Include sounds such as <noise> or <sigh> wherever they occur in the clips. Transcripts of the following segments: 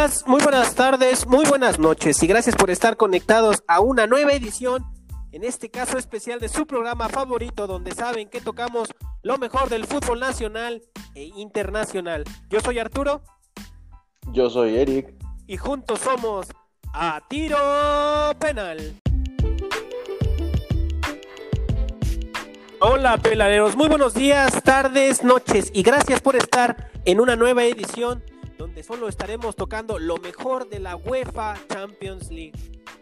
días, muy buenas tardes, muy buenas noches y gracias por estar conectados a una nueva edición, en este caso especial de su programa favorito donde saben que tocamos lo mejor del fútbol nacional e internacional. Yo soy Arturo. Yo soy Eric. Y juntos somos a tiro penal. Hola peladeros, muy buenos días, tardes, noches y gracias por estar en una nueva edición donde solo estaremos tocando lo mejor de la UEFA Champions League.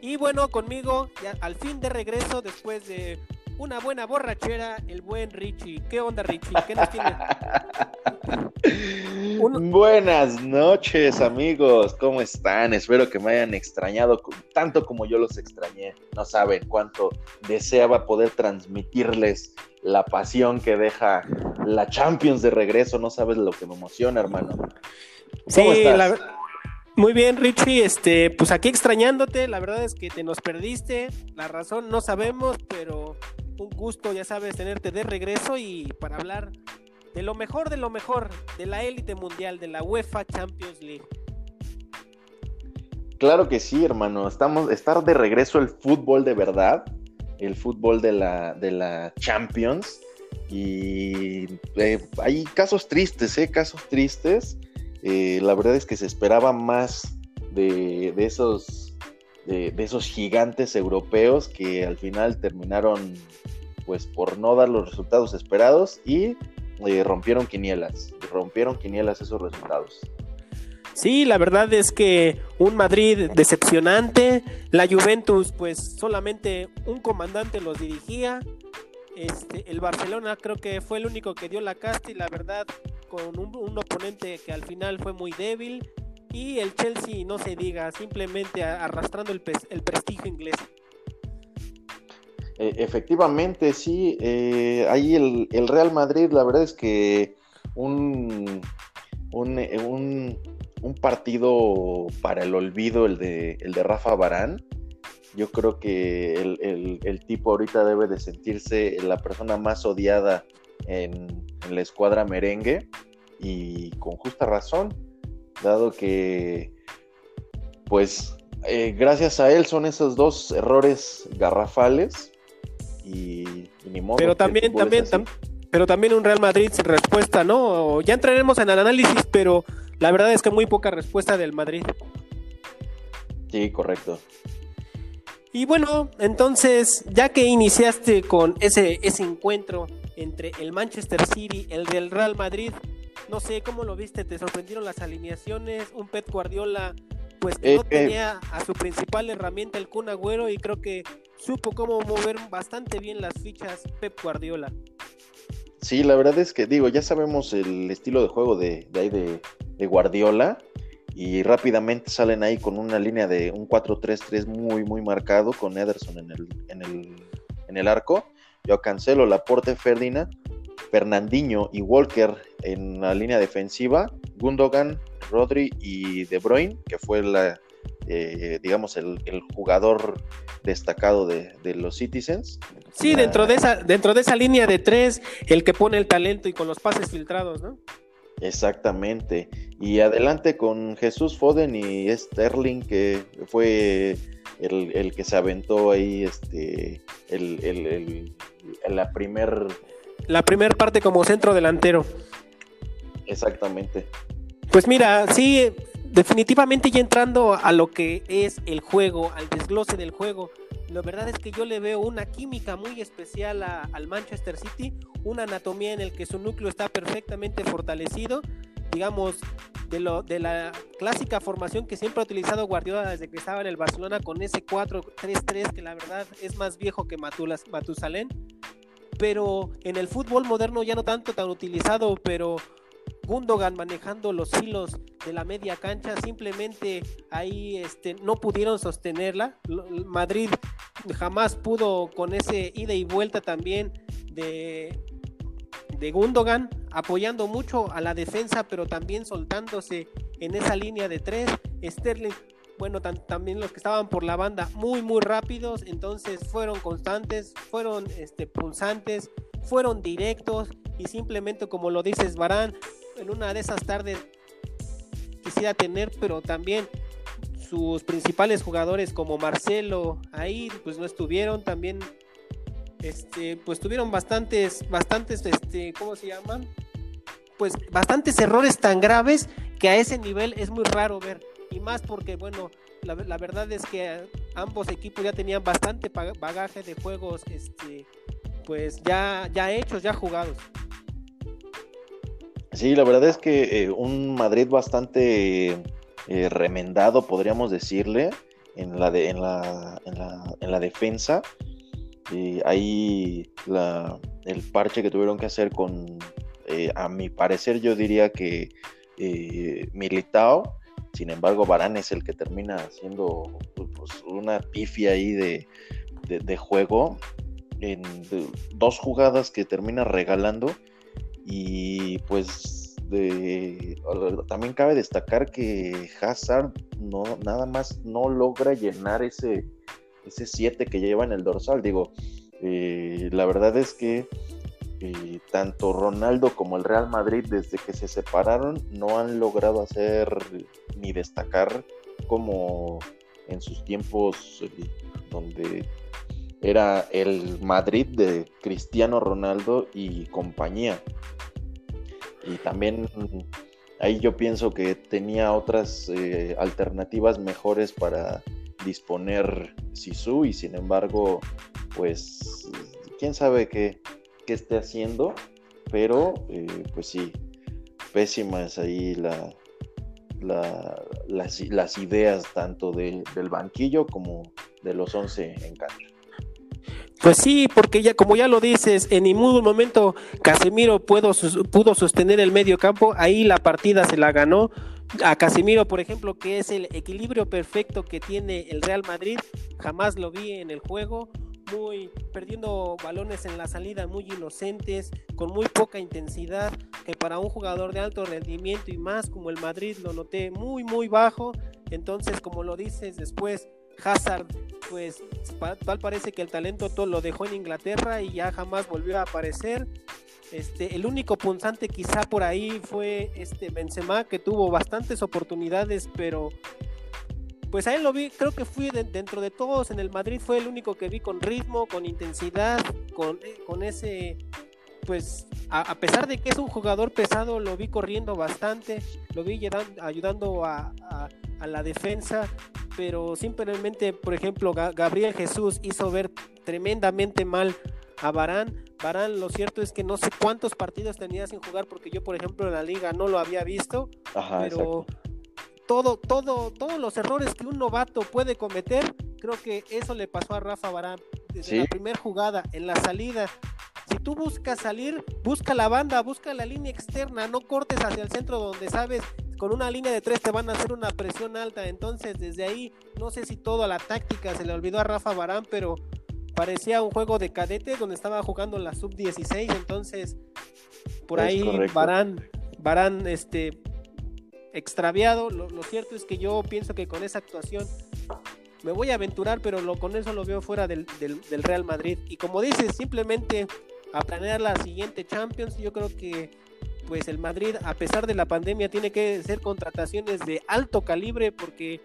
Y bueno, conmigo, ya al fin de regreso, después de una buena borrachera, el buen Richie. ¿Qué onda, Richie? ¿Qué nos tiene? <laughs> Buenas noches, amigos. ¿Cómo están? Espero que me hayan extrañado tanto como yo los extrañé. No saben cuánto deseaba poder transmitirles la pasión que deja la Champions de regreso. No sabes lo que me emociona, hermano. Sí, muy bien, Richie. Este, pues aquí extrañándote. La verdad es que te nos perdiste. La razón no sabemos, pero un gusto, ya sabes, tenerte de regreso y para hablar de lo mejor de lo mejor de la élite mundial, de la UEFA Champions League. Claro que sí, hermano. Estamos, estar de regreso el fútbol de verdad, el fútbol de la, de la Champions. Y eh, hay casos tristes, ¿eh? Casos tristes. Eh, la verdad es que se esperaba más de, esos, de, esos gigantes europeos que al final terminaron pues por no dar los resultados esperados y eh, rompieron quinielas, rompieron quinielas esos resultados. Sí, la verdad es que un Madrid decepcionante, la Juventus pues solamente un comandante los dirigía, este, el Barcelona creo que fue el único que dio la casta y la verdad con un, oponente que al final fue muy débil. Y el Chelsea, no se diga, simplemente arrastrando el, el prestigio inglés. E, efectivamente, sí. Eh, ahí el, Real Madrid, la verdad es que un, un, un, un, partido para el olvido, el de, el de Rafa Barán. Yo creo que el, el, tipo ahorita debe de sentirse la persona más odiada en, en la escuadra merengue y con justa razón, dado que pues eh, gracias a él son esos dos errores garrafales y, ni modo. Pero también, también, pero también un Real Madrid sin respuesta, ¿no? Ya entraremos en el análisis, pero la verdad es que muy poca respuesta del Madrid. Sí, correcto. Y bueno, entonces, ya que iniciaste con ese, ese encuentro entre el Manchester City, el del Real Madrid, no sé cómo lo viste, te sorprendieron las alineaciones, un Pep Guardiola pues que no eh, eh. tenía a su principal herramienta el Kun Agüero y creo que supo cómo mover bastante bien las fichas Pep Guardiola. Sí, la verdad es que digo, ya sabemos el estilo de juego de, de ahí de, Guardiola y rápidamente salen ahí con una línea de un 4-3-3 muy muy marcado con Ederson en el, en el, en el arco. Yo cancelo Laporte Ferdinand Fernandinho y Walker en la línea defensiva, Gundogan, Rodri y De Bruyne, que fue la, eh, digamos, el, jugador destacado de, los Citizens. Sí, dentro de, esa, dentro de esa línea de tres, el que pone el talento y con los pases filtrados, ¿no? Exactamente. Y adelante con Jesús Foden y Sterling, que fue el, que se aventó ahí este, el, el, la primer la primera parte como centro delantero. Exactamente. Pues mira, sí, definitivamente ya entrando a lo que es el juego, al desglose del juego, la verdad es que yo le veo una química muy especial al Manchester City, una anatomía en el que su núcleo está perfectamente fortalecido, digamos, de, la clásica formación que siempre ha utilizado Guardiola desde que estaba en el Barcelona con ese 4-3-3 que la verdad es más viejo que Matusalén. Pero en el fútbol moderno ya no tanto tan utilizado, pero Gundogan manejando los hilos de la media cancha, simplemente ahí este, no pudieron sostenerla. Madrid jamás pudo con ese ida y vuelta también de, de Gundogan, apoyando mucho a la defensa, pero también soltándose en esa línea de tres. Sterling bueno, también los que estaban por la banda muy, muy rápidos, entonces fueron constantes, fueron este, pulsantes, fueron directos y simplemente como lo dices Barán, en una de esas tardes quisiera tener, pero también sus principales jugadores como Marcelo, ahí pues no estuvieron, también este, pues tuvieron bastantes, bastantes, este, ¿cómo se llaman? Pues bastantes errores tan graves que a ese nivel es muy raro ver. Y más porque, bueno, la, verdad es que ambos equipos ya tenían bastante bagaje de juegos, este, pues ya, ya hechos, ya jugados. Sí, la verdad es que eh, un Madrid bastante eh, remendado, podríamos decirle, en la, de, en la, en la, en la defensa. Ahí la, el parche que tuvieron que hacer con, eh, a mi parecer, yo diría que Militao. Sin embargo, Barán es el que termina haciendo pues, una pifia ahí de, de juego en dos jugadas que termina regalando y pues también cabe destacar que Hazard no nada más no logra llenar ese ese 7 que lleva en el dorsal. Digo eh, la verdad es que eh, tanto Ronaldo como el Real Madrid desde que se separaron no han logrado hacer ni destacar como en sus tiempos eh, donde era el Madrid de Cristiano Ronaldo y compañía. Y también ahí yo pienso que tenía otras eh, alternativas mejores para disponer Sisu y sin embargo, pues quién sabe qué, qué esté haciendo, pero eh, pues sí, pésimas ahí la, las, ideas tanto del banquillo como de los 11 en cancha. Pues sí, porque ya como ya lo dices, en ningún momento Casemiro pudo, pudo sostener el medio campo, ahí la partida se la ganó. A Casemiro, por ejemplo, que es el equilibrio perfecto que tiene el Real Madrid, jamás lo vi en el juego, muy perdiendo balones en la salida muy inocentes, con muy poca intensidad, que para un jugador de alto rendimiento y más como el Madrid lo noté muy muy bajo, entonces como lo dices después Hazard, pues tal parece que el talento todo lo dejó en Inglaterra y ya jamás volvió a aparecer. Este, el único punzante quizá por ahí fue este Benzema que tuvo bastantes oportunidades, pero pues a lo vi, creo que fui dentro de todos en el Madrid fue el único que vi con ritmo, con intensidad, con, eh, con ese pues a, pesar de que es un jugador pesado, lo vi corriendo bastante, lo vi ayudando a la defensa, pero simplemente, por ejemplo, Gabriel Jesús hizo ver tremendamente mal a Barán. Barán, lo cierto es que no sé cuántos partidos tenía sin jugar, porque yo, por ejemplo, en la liga no lo había visto, pero todo, todo, todos los errores que un novato puede cometer, creo que eso le pasó a Rafa Barán desde la primera jugada, en la salida. Si tú buscas salir, busca la banda, busca la línea externa, no cortes hacia el centro donde sabes con una línea de tres te van a hacer una presión alta. Entonces, desde ahí, no sé si toda la táctica se le olvidó a Rafa Barán, pero parecía un juego de cadete donde estaba jugando la sub-16. Entonces, por ahí Barán, Barán, este, extraviado. Lo, cierto es que yo pienso que con esa actuación me voy a aventurar, pero lo, con eso lo veo fuera del, del Real Madrid. Y como dices, simplemente a planear la siguiente Champions, yo creo que pues el Madrid, a pesar de la pandemia, tiene que hacer contrataciones de alto calibre porque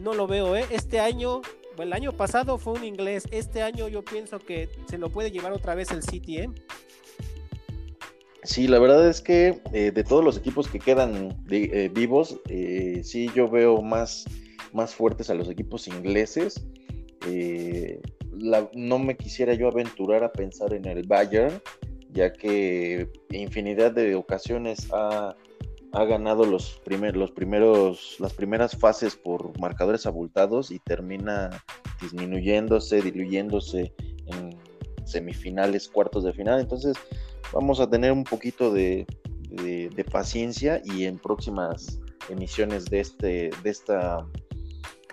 no lo veo, ¿eh? Este año, el año pasado fue un inglés, este año yo pienso que se lo puede llevar otra vez el City, ¿eh? Sí, la verdad es que eh, de todos los equipos que quedan eh, vivos, sí yo veo más, más fuertes a los equipos ingleses. no me quisiera yo aventurar a pensar en el Bayern, ya que infinidad de ocasiones ha, ganado los, los primeros, las primeras fases por marcadores abultados y termina disminuyéndose, diluyéndose en semifinales, cuartos de final. Entonces vamos a tener un poquito de, paciencia y en próximas emisiones de este, de esta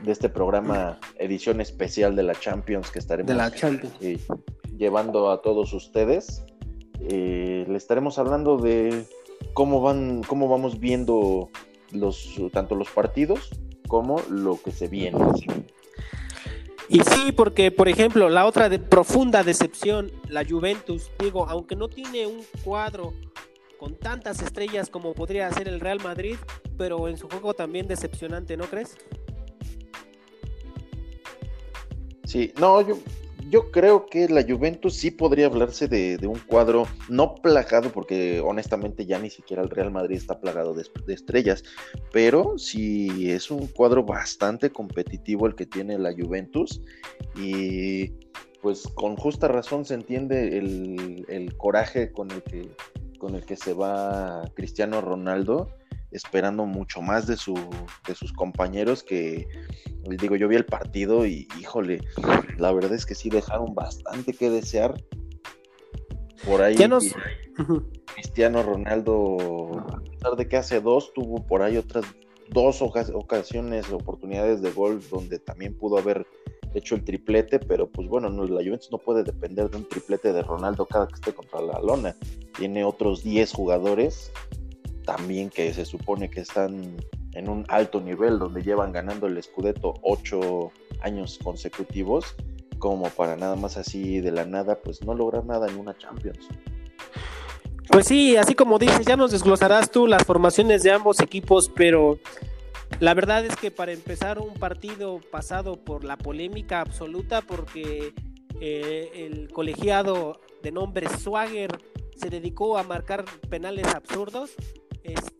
de este programa, edición especial de la Champions que estaremos eh, llevando a todos ustedes. Eh, le estaremos hablando de cómo van, cómo vamos viendo los tanto los partidos como lo que se viene. Y sí, porque por ejemplo, la otra de profunda decepción, la Juventus, digo, aunque no tiene un cuadro con tantas estrellas como podría ser el Real Madrid, pero en su juego también decepcionante, ¿no crees? Sí, no, yo, yo creo que la Juventus sí podría hablarse de, un cuadro no plagado, porque honestamente ya ni siquiera el Real Madrid está plagado de, estrellas, pero sí es un cuadro bastante competitivo el que tiene la Juventus y pues con justa razón se entiende el, el coraje con el que con el que se va Cristiano Ronaldo esperando mucho más de, su, de sus compañeros que, digo, yo vi el partido y híjole, la verdad es que sí dejaron bastante que desear. Por ahí Cristiano Ronaldo, a pesar de que hace dos, tuvo por ahí otras dos ocasiones, oportunidades de gol donde también pudo haber hecho el triplete, pero pues bueno, no, la Juventus no puede depender de un triplete de Ronaldo cada que esté contra la lona. Tiene otros 10 jugadores también que se supone que están en un alto nivel, donde llevan ganando el Scudetto ocho años consecutivos, como para nada más así de la nada, pues no lograr nada en una Champions. Pues sí, así como dices, ya nos desglosarás tú las formaciones de ambos equipos, pero la verdad es que para empezar un partido pasado por la polémica absoluta, porque eh, el colegiado de nombre Swagger se dedicó a marcar penales absurdos,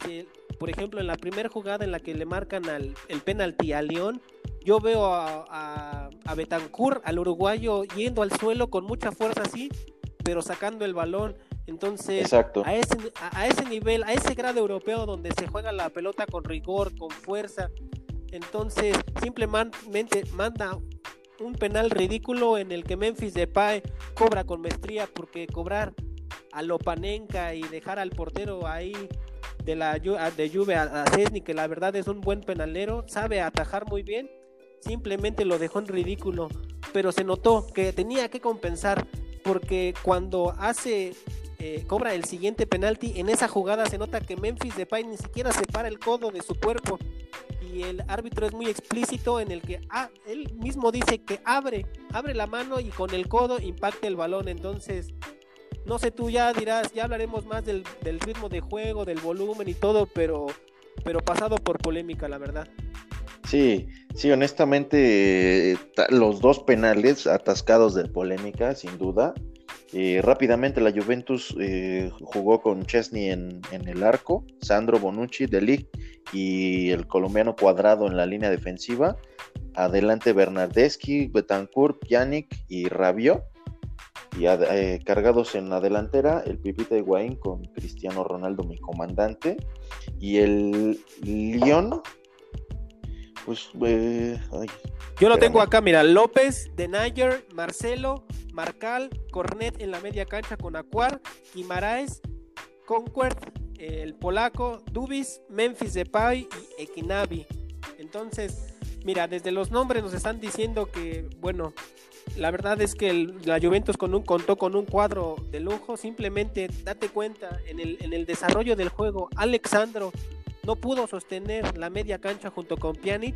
este, por ejemplo, en la primera jugada en la que le marcan al, el penalti a León, yo veo a, a, Betancourt, al uruguayo, yendo al suelo con mucha fuerza así, pero sacando el balón. Entonces, A, ese, a, ese nivel, a ese grado europeo donde se juega la pelota con rigor, con fuerza, entonces simplemente manda un penal ridículo en el que Memphis Depay cobra con maestría porque cobrar a Lopanenka y dejar al portero ahí de la de Juve a, Cesny, que la verdad es un buen penalero, sabe atajar muy bien, simplemente lo dejó en ridículo, pero se notó que tenía que compensar porque cuando hace eh, cobra el siguiente penalti, en esa jugada se nota que Memphis Depay ni siquiera separa el codo de su cuerpo y el árbitro es muy explícito en el que ah, él mismo dice que abre, abre la mano y con el codo impacta el balón, entonces no sé, tú ya dirás, ya hablaremos más del, ritmo de juego, del volumen y todo, pero, pero pasado por polémica, la verdad. Sí, sí, honestamente, los dos penales atascados de polémica, sin duda. Rápidamente la Juventus eh, jugó con Chesney en, el arco, Sandro Bonucci, De y el colombiano Cuadrado en la línea defensiva. Adelante Bernardeschi, Betancourt, Yannick y Rabiot y eh, cargados en la delantera el Pipita Higuaín con Cristiano Ronaldo, mi comandante, y el León, pues... Eh, Yo lo tengo acá, mira, López, Denayer, Marcelo, Marcal, Cornet en la media cancha con Acuar, Guimaraes, Conquert, el polaco, Dubis, Memphis Depay y Equinavi. Entonces, mira, desde los nombres nos están diciendo que, bueno, la verdad es que la Juventus con un, contó con un cuadro de lujo. Simplemente date cuenta en el, en el desarrollo del juego. Alexandro no pudo sostener la media cancha junto con Pjanic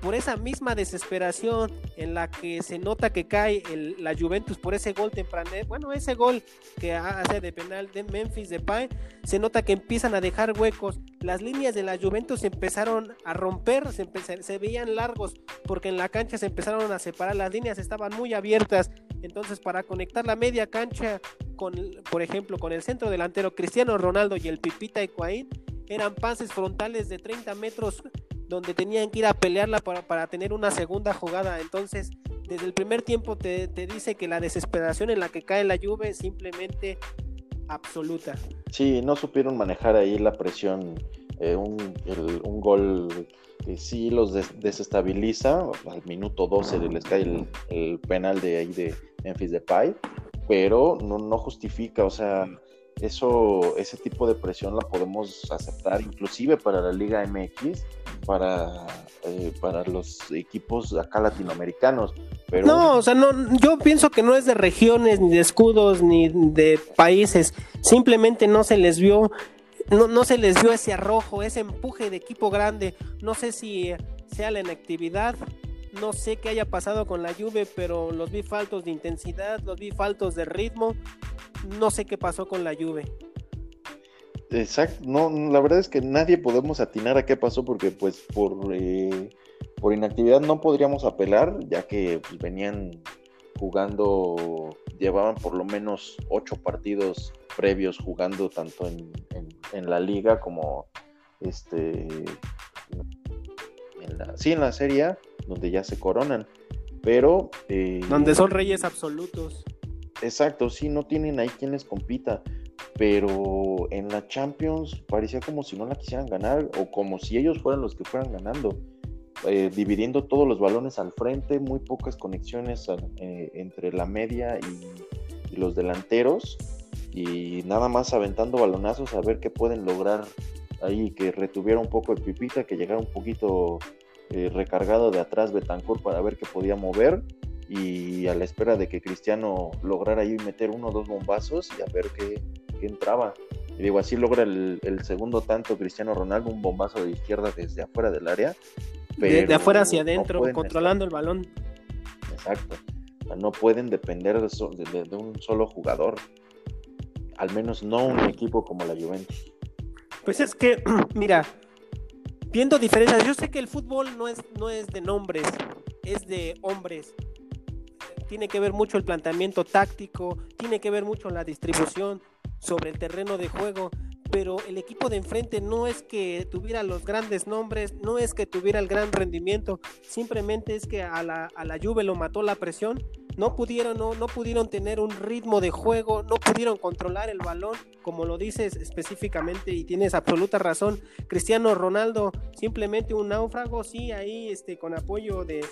por esa misma desesperación en la que se nota que cae la Juventus por ese gol temprano, bueno, ese gol que hace de penal de Memphis de Depay, se nota que empiezan a dejar huecos, las líneas de la Juventus empezaron a romper, se, veían largos porque en la cancha se empezaron a separar, las líneas estaban muy abiertas, entonces para conectar la media cancha con, por ejemplo, con el centro delantero Cristiano Ronaldo y el Pipita Higuaín, eran pases frontales de 30 metros donde tenían que ir a pelearla para, tener una segunda jugada. Entonces, desde el primer tiempo te, dice que la desesperación en la que cae la lluvia es simplemente absoluta. Sí, no supieron manejar ahí la presión. Eh, un, gol que sí los desestabiliza. Al minuto 12 les cae el, penal de ahí de Memphis Depay, pero no, no justifica, o sea eso, ese tipo de presión la podemos aceptar inclusive para la Liga MX, para, eh, para los equipos acá latinoamericanos. Pero... No, o sea, no, yo pienso que no es de regiones, ni de escudos, ni de países. Simplemente no se les vio, no, no se les vio ese arrojo, ese empuje de equipo grande. No sé si sea la inactividad, no sé qué haya pasado con la Juve, pero los vi faltos de intensidad, los vi faltos de ritmo no sé qué pasó con la Juve. Exacto, no, la verdad es que nadie podemos atinar a qué pasó porque pues por, eh, por inactividad no podríamos apelar, ya que pues, venían jugando, llevaban por lo menos ocho partidos previos jugando tanto en, en, la liga como este en la, sí en la serie donde ya se coronan pero eh, donde son reyes absolutos. Exacto sí no tienen ahí quien les compita pero en la Champions parecía como si no la quisieran ganar o como si ellos fueran los que fueran ganando, eh, dividiendo todos los balones al frente, muy pocas conexiones eh, entre la media y, los delanteros y nada más aventando balonazos a ver qué pueden lograr ahí, que retuviera un poco el pipita, que llegara un poquito eh, recargado de atrás Betancourt para ver qué podía mover y a la espera de que Cristiano lograra ahí meter uno o dos bombazos y a ver qué, entraba. Y digo, así logra el, segundo tanto Cristiano Ronaldo, un bombazo de izquierda desde afuera del área. de, afuera hacia adentro, controlando el balón. Exacto. no pueden depender de, un solo jugador. Al menos no un equipo como la Juventus. Pues es que, <clears throat> mira, viendo diferencias, yo sé que el fútbol no es, no es de nombres, es de hombres. Tiene que ver mucho el planteamiento táctico, tiene que ver mucho la distribución, sobre el terreno de juego, pero el equipo de enfrente no es que tuviera los grandes nombres, no es que tuviera el gran rendimiento, simplemente es que a la, a la Juve lo mató la presión, no pudieron, no, no pudieron tener un ritmo de juego, no pudieron controlar el balón, como lo dices específicamente y tienes absoluta razón. Cristiano Ronaldo, simplemente un náufrago, sí, ahí este, con apoyo de,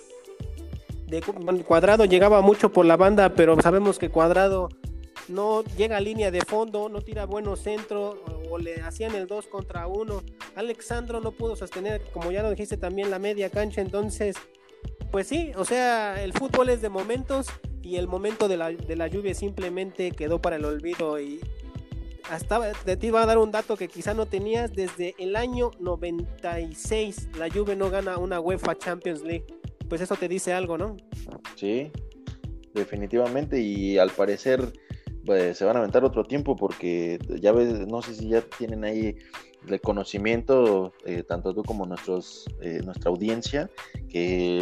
de Cuadrado llegaba mucho por la banda, pero sabemos que Cuadrado no llega a línea de fondo, no tira buenos centros o, le hacían el 2 contra 1. Alexandro no pudo sostener, como ya lo dijiste también, la media cancha. Entonces, pues sí, o sea, el fútbol es de momentos y el momento de la, de la lluvia simplemente quedó para el olvido. Y hasta te iba a dar un dato que quizá no tenías. Desde el año 96, la Juve no gana una UEFA Champions League. Pues eso te dice algo, ¿no? Sí, definitivamente. Y al parecer pues, se van a aventar otro tiempo porque ya ves, no sé si ya tienen ahí el conocimiento, eh, tanto tú como nuestros, eh, nuestra audiencia, que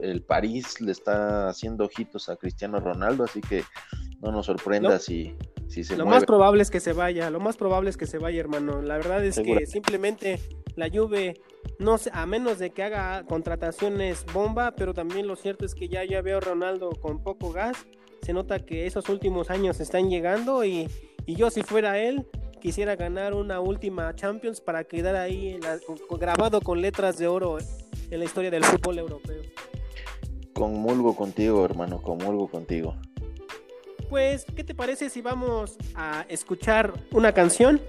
el París le está haciendo ojitos a Cristiano Ronaldo, así que no nos sorprenda si, si se Lo más probable es que se vaya, lo más probable es que se vaya, hermano. La verdad es que simplemente la Juve, no sé, a menos de que haga contrataciones bomba, pero también lo cierto es que ya, ya veo a Ronaldo con poco gas se nota que esos últimos años están llegando y, yo si fuera él quisiera ganar una última Champions para quedar ahí grabado con letras de oro en la historia del fútbol europeo. Conmulgo contigo, hermano, conmulgo contigo. Pues, ¿qué te parece si vamos a escuchar una canción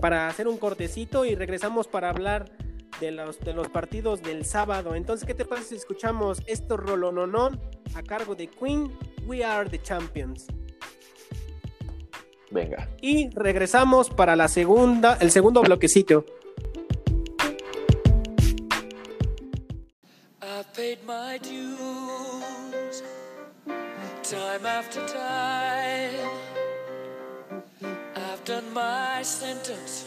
para hacer un cortecito y regresamos para hablar de los, de los partidos del sábado? Entonces, ¿qué te parece si escuchamos esto rolononón a cargo de Queen We Are the Champions. Venga. Y regresamos para la segunda, el segundo bloquecito. I've paid my dues time after time. I've done my sentence,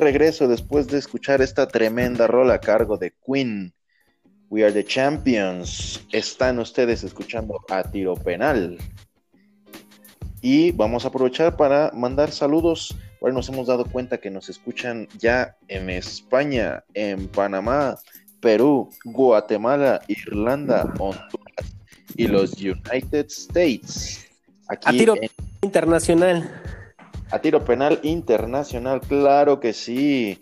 regreso después de escuchar esta tremenda rola a cargo de Queen. We are the champions. Están ustedes escuchando a tiro penal. Y vamos a aprovechar para mandar saludos. Ahora nos hemos dado cuenta que nos escuchan ya en España, en Panamá, Perú, Guatemala, Irlanda, Honduras y los United States. Aquí A tiro en internacional. A tiro penal internacional, claro que sí.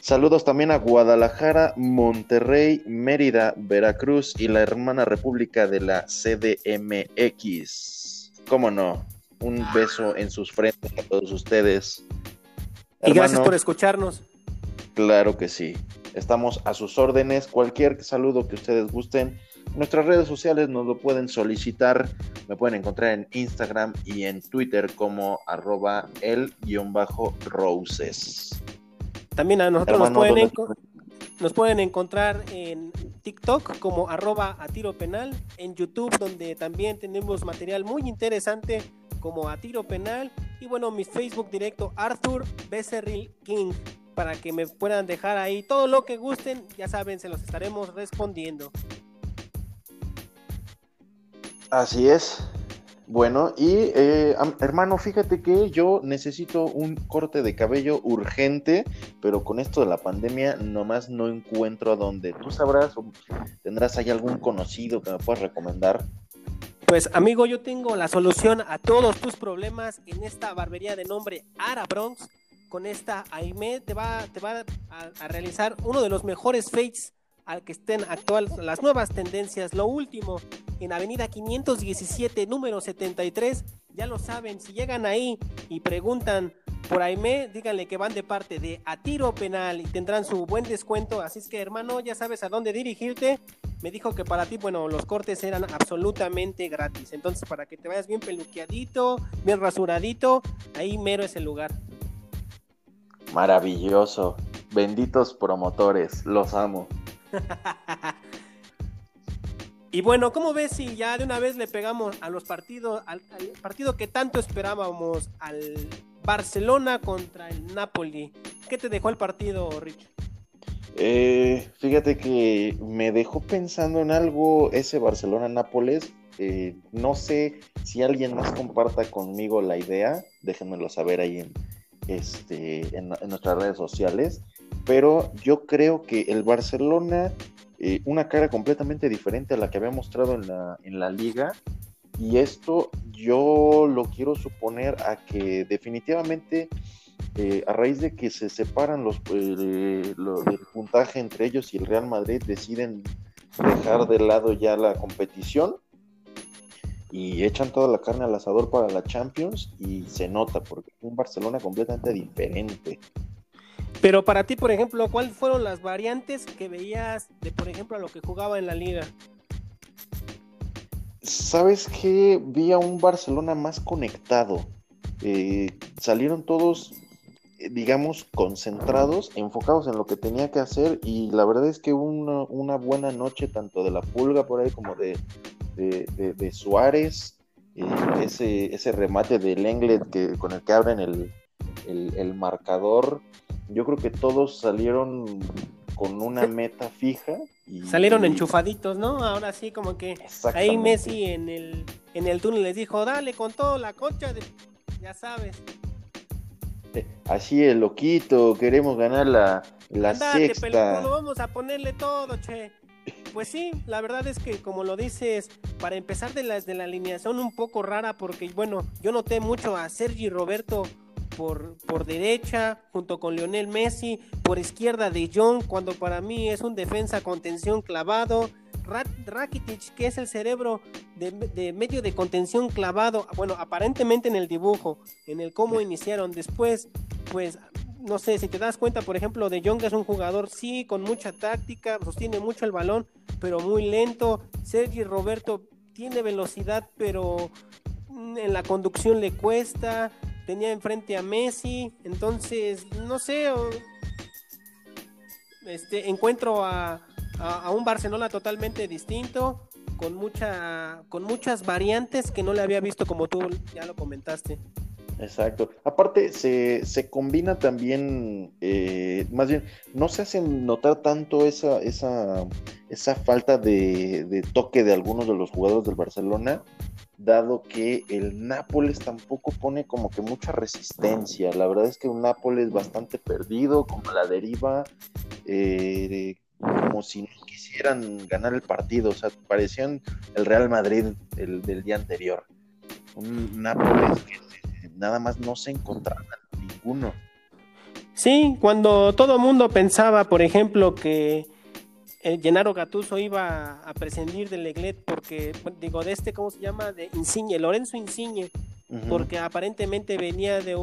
Saludos también a Guadalajara, Monterrey, Mérida, Veracruz y la hermana república de la CDMX. ¿Cómo no? Un beso en sus frentes a todos ustedes. Y gracias por escucharnos. Claro que sí. Estamos a sus órdenes. Cualquier saludo que ustedes gusten. Nuestras redes sociales nos lo pueden solicitar. Me pueden encontrar en Instagram y en Twitter como arroba el-roses. También a nosotros nos pueden, ¿dónde- enco- nos pueden encontrar en TikTok como arroba a tiro penal, en YouTube donde también tenemos material muy interesante como a tiro penal y bueno, mi Facebook directo Arthur Becerril King para que me puedan dejar ahí todo lo que gusten, ya saben, se los estaremos respondiendo. Así es. Bueno, y eh, hermano, fíjate que yo necesito un corte de cabello urgente, pero con esto de la pandemia nomás no encuentro a dónde. ¿Tú sabrás o tendrás ahí algún conocido que me puedas recomendar? Pues amigo, yo tengo la solución a todos tus problemas en esta barbería de nombre Ara Bronx. Con esta Aime te va, te va a, a realizar uno de los mejores fades al que estén actual, las nuevas tendencias, lo último en Avenida 517, número 73. Ya lo saben, si llegan ahí y preguntan por Aime, díganle que van de parte de A Tiro Penal y tendrán su buen descuento. Así es que, hermano, ya sabes a dónde dirigirte. Me dijo que para ti, bueno, los cortes eran absolutamente gratis. Entonces, para que te vayas bien peluqueadito, bien rasuradito, ahí mero es el lugar. Maravilloso. Benditos promotores, los amo. <laughs> Y bueno, ¿cómo ves si ya de una vez le pegamos a los partidos, al, partido que tanto esperábamos, al Barcelona contra el Napoli? ¿Qué te dejó el partido, Rich? Eh, fíjate que me dejó pensando en algo ese Barcelona-Nápoles. Eh, no sé si alguien más comparta conmigo la idea. Déjenmelo saber ahí en, este, en nuestras redes sociales. Pero yo creo que el Barcelona, eh, una cara completamente diferente a la que había mostrado en la, en la liga. Y esto yo lo quiero suponer a que definitivamente eh, a raíz de que se separan los, lo- el puntaje entre ellos y el Real Madrid, deciden dejar de lado ya la competición y echan toda la carne al asador para la Champions y se nota porque es un Barcelona completamente diferente. Pero para ti, por ejemplo, ¿cuáles fueron las variantes que veías de, por ejemplo, a lo que jugaba en la liga? ¿Sabes qué? Vi a un Barcelona más conectado. eh, salieron todos, eh, digamos, concentrados, enfocados en lo que tenía que hacer y la verdad es que una, una buena noche tanto de la Pulga por ahí como de, de, Suárez, ese, ese remate de Lenglet que, con el que abren el, el marcador, yo creo que todos salieron con una meta fija. Y, Salieron enchufaditos, ¿no? Ahora sí, como que ahí Messi en el, en el túnel les dijo, dale con todo la concha, de... ya sabes. Eh, así el loquito, queremos ganar la, la Andate, sexta. vamos a ponerle todo, che. Pues sí, la verdad es que como lo dices, para empezar de la, de la alineación un poco rara, porque bueno, yo noté mucho a Sergi Roberto por, por derecha, junto con Lionel Messi, por izquierda de Jong, cuando para mí es un defensa contención clavado. Rakitic, que es el cerebro de, medio de contención clavado, bueno, aparentemente en el dibujo, en el cómo iniciaron. Después, pues, no sé, si te das cuenta, por ejemplo, de Jong es un jugador, sí, con mucha táctica, sostiene mucho el balón, pero muy lento. Sergi Roberto tiene velocidad, pero en la conducción le cuesta tenía enfrente a Messi, entonces, no sé, este, encuentro a, un Barcelona totalmente distinto, con, mucha, con muchas variantes que no le había visto como tú ya lo comentaste. Exacto. Aparte, se, se combina también, eh, más bien, no se hace notar tanto esa, esa, esa falta de, de, toque de algunos de los jugadores del Barcelona, dado que el Nápoles tampoco pone como que mucha resistencia. La verdad es que un Nápoles bastante perdido, como la deriva, eh, como si no quisieran ganar el partido. O sea, parecían el Real Madrid del día anterior. Un Nápoles que nada más no se encontraba ninguno. Sí, cuando todo el mundo pensaba, por ejemplo, que el Gennaro Gattuso iba a prescindir del Leglet porque, digo, de este, ¿cómo se llama? De Insigne, Lorenzo Insigne, porque aparentemente venía de,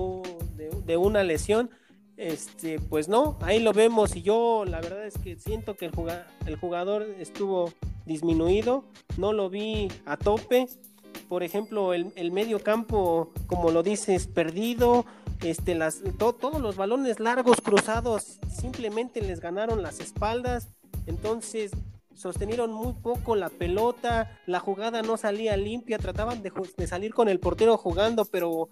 de, una lesión. Este, pues no, ahí lo vemos y yo la verdad es que siento que el jugador, el jugador estuvo disminuido, no lo vi a tope. Por ejemplo, el, el medio campo, como lo dices, perdido. Este, las, todos los balones largos cruzados simplemente les ganaron las espaldas entonces sostenieron muy poco la pelota, la jugada no salía limpia, trataban de, salir con el portero jugando, pero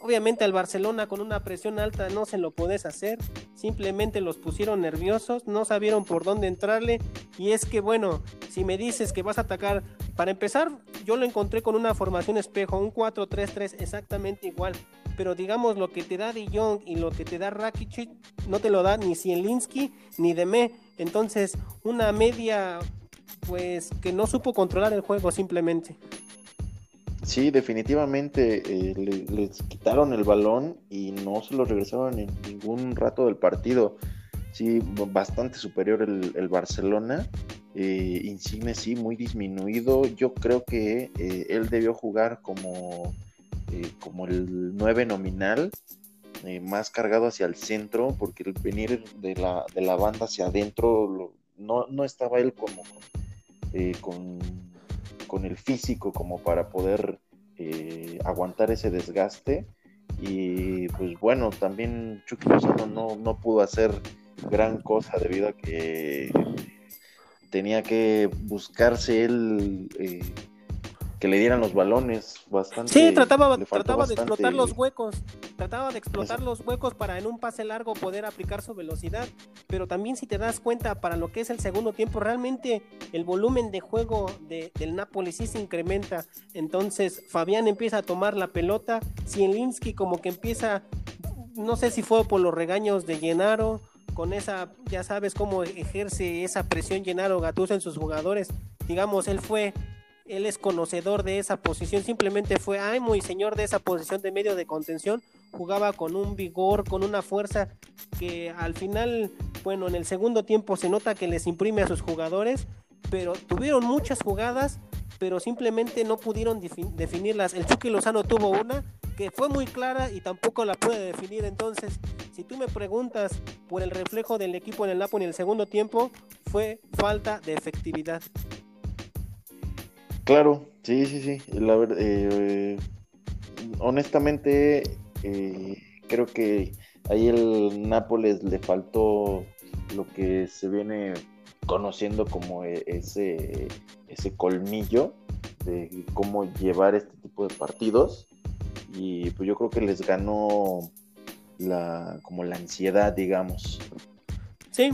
obviamente al Barcelona con una presión alta no se lo puedes hacer, simplemente los pusieron nerviosos, no sabieron por dónde entrarle y es que bueno, si me dices que vas a atacar, para empezar yo lo encontré con una formación espejo, un 4-3-3 exactamente igual, pero digamos lo que te da De Jong y lo que te da Rakitic no te lo da ni Zielinski ni Deme. Entonces, una media pues que no supo controlar el juego simplemente. Sí, definitivamente eh, les quitaron el balón y no se lo regresaron en ningún rato del partido. Sí, bastante superior el, Barcelona. Eh, Insigne sí, muy disminuido. Yo creo que eh, él debió jugar como eh, como el 9 nominal, más cargado hacia el centro, porque el venir de la, de la banda hacia adentro no, no, estaba él como con, con, el físico como para poder aguantar ese desgaste. Y pues bueno, también Chucky Lozano no, no pudo hacer gran cosa debido a que tenía que buscarse él que le dieran los balones bastante. Sí, trataba, trataba de explotar los huecos, trataba de explotar los huecos para en un pase largo poder aplicar su velocidad, pero también si te das cuenta para lo que es el segundo tiempo, realmente el volumen de juego de, del Napoli sí se incrementa, entonces Fabián empieza a tomar la pelota, Zielinski como que empieza, no sé si fue por los regaños de Llenaro, con esa, ya sabes cómo ejerce esa presión Llenaro Gattuso en sus jugadores, digamos, él fue él es conocedor de esa posición, simplemente fue ay muy señor de esa posición de medio de contención, jugaba con un vigor, con una fuerza que al final, bueno, en el segundo tiempo se nota que les imprime a sus jugadores, pero tuvieron muchas jugadas, pero simplemente no pudieron definirlas. El Chucky Lozano tuvo una que fue muy clara y tampoco la puede definir. Entonces, si tú me preguntas por el reflejo del equipo en el Napoli en el segundo tiempo, fue falta de efectividad. Claro, sí, sí, sí. La eh, honestamente, eh, creo que ahí el Nápoles le faltó lo que se viene conociendo como e, ese, ese colmillo de cómo llevar este tipo de partidos. Y pues yo creo que les ganó la, como la ansiedad, digamos. Sí,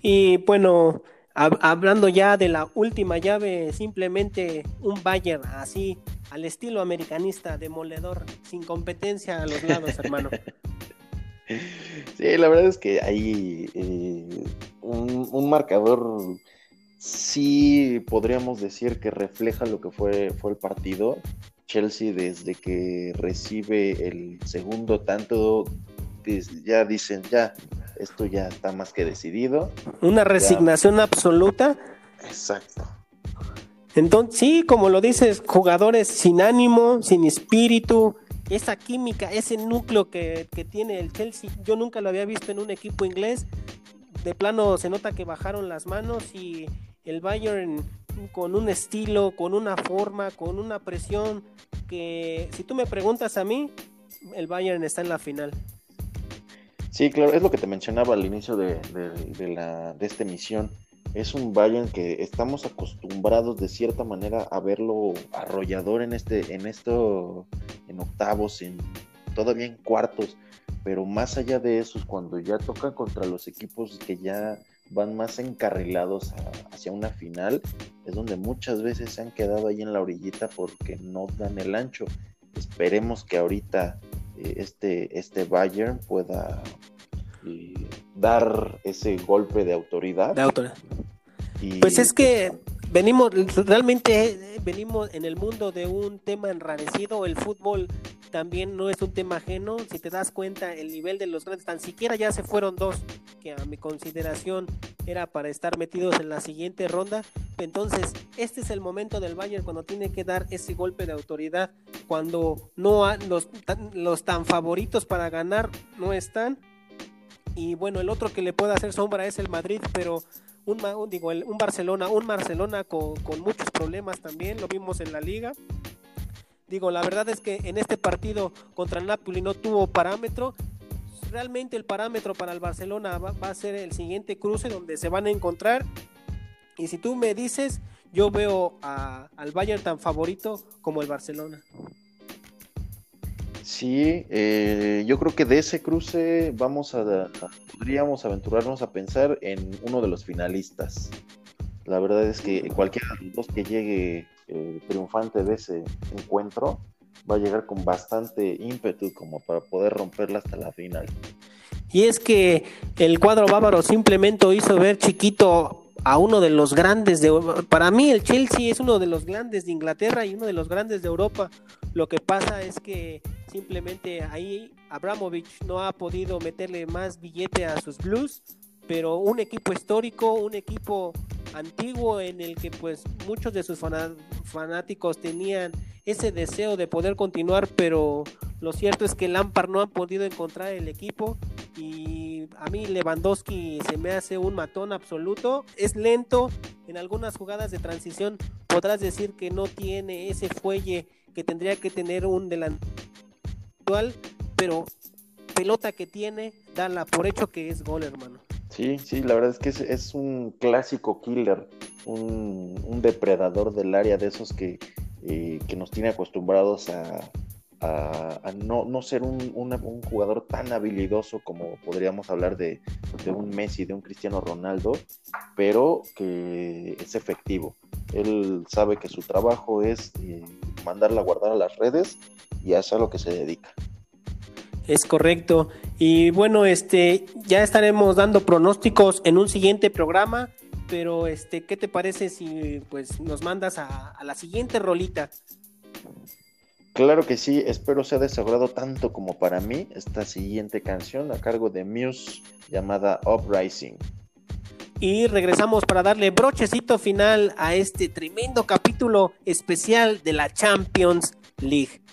y bueno, hablando ya de la última llave, simplemente un Bayern así, al estilo americanista, demoledor, sin competencia a los lados, hermano. <laughs> Sí, la verdad es que hay eh, un, marcador, sí podríamos decir que refleja lo que fue, fue el partido. Chelsea desde que recibe el segundo tanto, ya dicen, ya, esto ya está más que decidido. Una resignación absoluta. Exacto. Entonces, sí, como lo dices, jugadores sin ánimo, sin espíritu, esa química, ese núcleo que, tiene el Chelsea, yo nunca lo había visto en un equipo inglés. De plano se nota que bajaron las manos y el Bayern con un estilo, con una forma, con una presión que si tú me preguntas a mí, el Bayern está en la final. Sí, claro, es lo que te mencionaba al inicio de, la, de esta emisión. Es un Bayern que estamos acostumbrados de cierta manera a verlo arrollador en este, en esto, en octavos, en todavía en cuartos, pero más allá de eso, cuando ya tocan contra los equipos que ya van más encarrilados hacia una final, es donde muchas veces se han quedado ahí en la orillita porque no dan el ancho. Esperemos que ahorita este, este Bayern pueda eh, dar ese golpe de autoridad. De autoridad. pues es que venimos, realmente venimos en el mundo de un tema enrarecido, el fútbol también no es un tema ajeno, si te das cuenta el nivel de los grandes, tan siquiera ya se fueron dos, que a mi consideración era para estar metidos en la siguiente ronda, entonces este es el momento del Bayern cuando tiene que dar ese golpe de autoridad, cuando no los, los tan favoritos para ganar no están, y bueno, el otro que le puede hacer sombra es el Madrid, pero un, digo, un Barcelona, un Barcelona con, con muchos problemas también, lo vimos en la liga. Digo, la verdad es que en este partido contra el Napoli no tuvo parámetro. Realmente el parámetro para el Barcelona va, a ser el siguiente cruce donde se van a encontrar. Y si tú me dices, yo veo al Bayern tan favorito como el Barcelona. Sí, eh, yo creo que de ese cruce vamos a, podríamos aventurarnos a pensar en uno de los finalistas. La verdad es que cualquiera de los dos que llegue eh, triunfante de ese encuentro va a llegar con bastante ímpetu como para poder romperla hasta la final. Y es que el cuadro bávaro simplemente hizo ver chiquito a uno de los grandes de para mí el Chelsea es uno de los grandes de Inglaterra y uno de los grandes de Europa. Lo que pasa es que simplemente ahí Abramovich no ha podido meterle más billete a sus Blues, pero un equipo histórico, un equipo antiguo en el que pues muchos de sus fanáticos tenían ese deseo de poder continuar, pero lo cierto es que Lampard no han podido encontrar el equipo y a mí Lewandowski se me hace un matón absoluto. Es lento en algunas jugadas de transición, podrás decir que no tiene ese fuelle que tendría que tener un delantero pero pelota que tiene, dala por hecho que es gol, hermano. Sí, sí, la verdad es que es, un clásico killer, un, depredador del área de esos que, eh, que nos tiene acostumbrados a, no, ser un, jugador tan habilidoso como podríamos hablar de, un Messi, de un Cristiano Ronaldo, pero que es efectivo. Él sabe que su trabajo es eh, mandarla a guardar a las redes y a eso a lo que se dedica. Es correcto. Y bueno, este, ya estaremos dando pronósticos en un siguiente programa, pero este, ¿qué te parece si pues nos mandas a, la siguiente rolita? Claro que sí, espero sea desagrado tanto como para mí esta siguiente canción a cargo de Muse llamada Uprising. Y regresamos para darle brochecito final a este tremendo capítulo especial de la Champions League.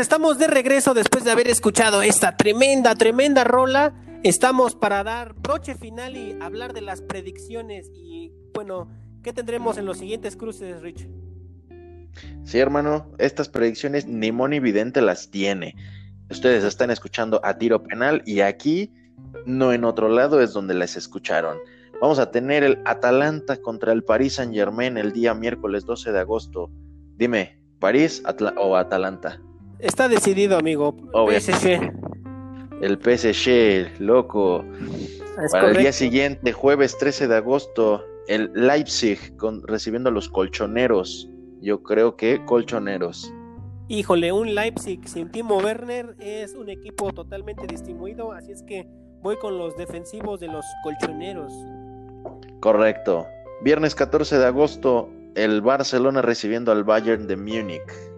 Estamos de regreso después de haber escuchado esta tremenda, tremenda rola. Estamos para dar broche final y hablar de las predicciones y bueno, ¿qué tendremos en los siguientes cruces, Rich? Sí, hermano, estas predicciones ni Moni Vidente las tiene. Ustedes están escuchando a tiro penal y aquí, no en otro lado, es donde las escucharon. Vamos a tener el Atalanta contra el Paris Saint Germain el día miércoles 12 de agosto. Dime, ¿París o Atalanta? Está decidido, amigo. PSG. El PSG, loco. Es Para el día siguiente, jueves 13 de agosto, el Leipzig con, recibiendo a los colchoneros. Yo creo que colchoneros. Híjole, un Leipzig sin Timo Werner es un equipo totalmente distinguido, así es que voy con los defensivos de los colchoneros. Correcto. Viernes 14 de agosto, el Barcelona recibiendo al Bayern de Múnich.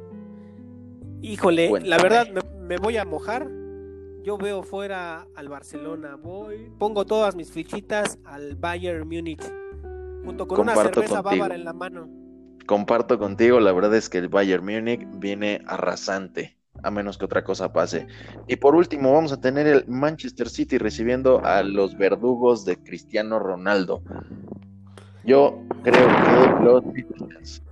Híjole, Cuéntame. la verdad me, me voy a mojar. Yo veo fuera al Barcelona, voy, pongo todas mis fichitas al Bayern Múnich, junto con una Comparto cerveza contigo. bávara en la mano. Comparto contigo, la verdad es que el Bayern Múnich viene arrasante, a menos que otra cosa pase. Y por último, vamos a tener el Manchester City recibiendo a los verdugos de Cristiano Ronaldo. Yo creo que los.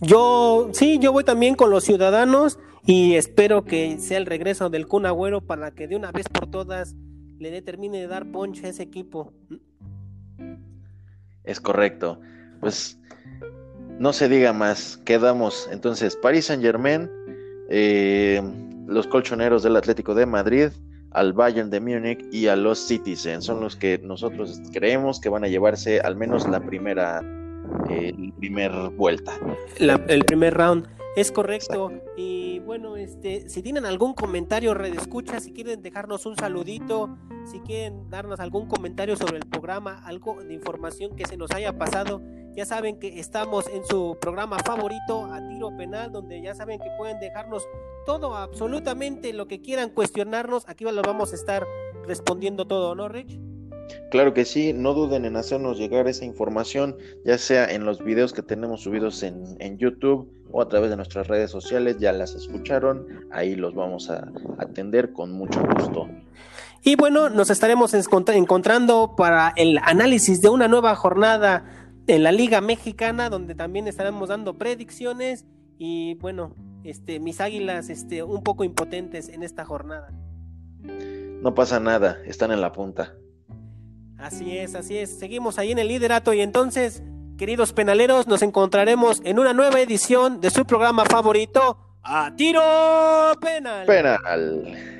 Yo, sí, yo voy también con los ciudadanos y espero que sea el regreso del Kun Agüero para que de una vez por todas le dé- termine de dar punch a ese equipo. Es correcto. Pues no se diga más. Quedamos entonces Paris Saint Germain, eh, los colchoneros del Atlético de Madrid, al Bayern de Múnich y a los Citizens. Son los que nosotros creemos que van a llevarse al menos la primera, eh, primer vuelta. La- el primer round. Es correcto. Y bueno, este, si tienen algún comentario, red escucha, si quieren dejarnos un saludito, si quieren darnos algún comentario sobre el programa, algo de información que se nos haya pasado, ya saben que estamos en su programa favorito, a tiro penal, donde ya saben que pueden dejarnos todo, absolutamente lo que quieran cuestionarnos. Aquí lo vamos a estar respondiendo todo, ¿no, Rich? Claro que sí, no duden en hacernos llegar esa información, ya sea en los videos que tenemos subidos en, en YouTube o a través de nuestras redes sociales, ya las escucharon, ahí los vamos a atender con mucho gusto. Y bueno, nos estaremos encontrando para el análisis de una nueva jornada en la Liga Mexicana, donde también estaremos dando predicciones y bueno, este, mis águilas este, un poco impotentes en esta jornada. No pasa nada, están en la punta. Así es, así es. Seguimos ahí en el liderato y entonces, queridos penaleros, nos encontraremos en una nueva edición de su programa favorito, A Tiro Penal. Penal.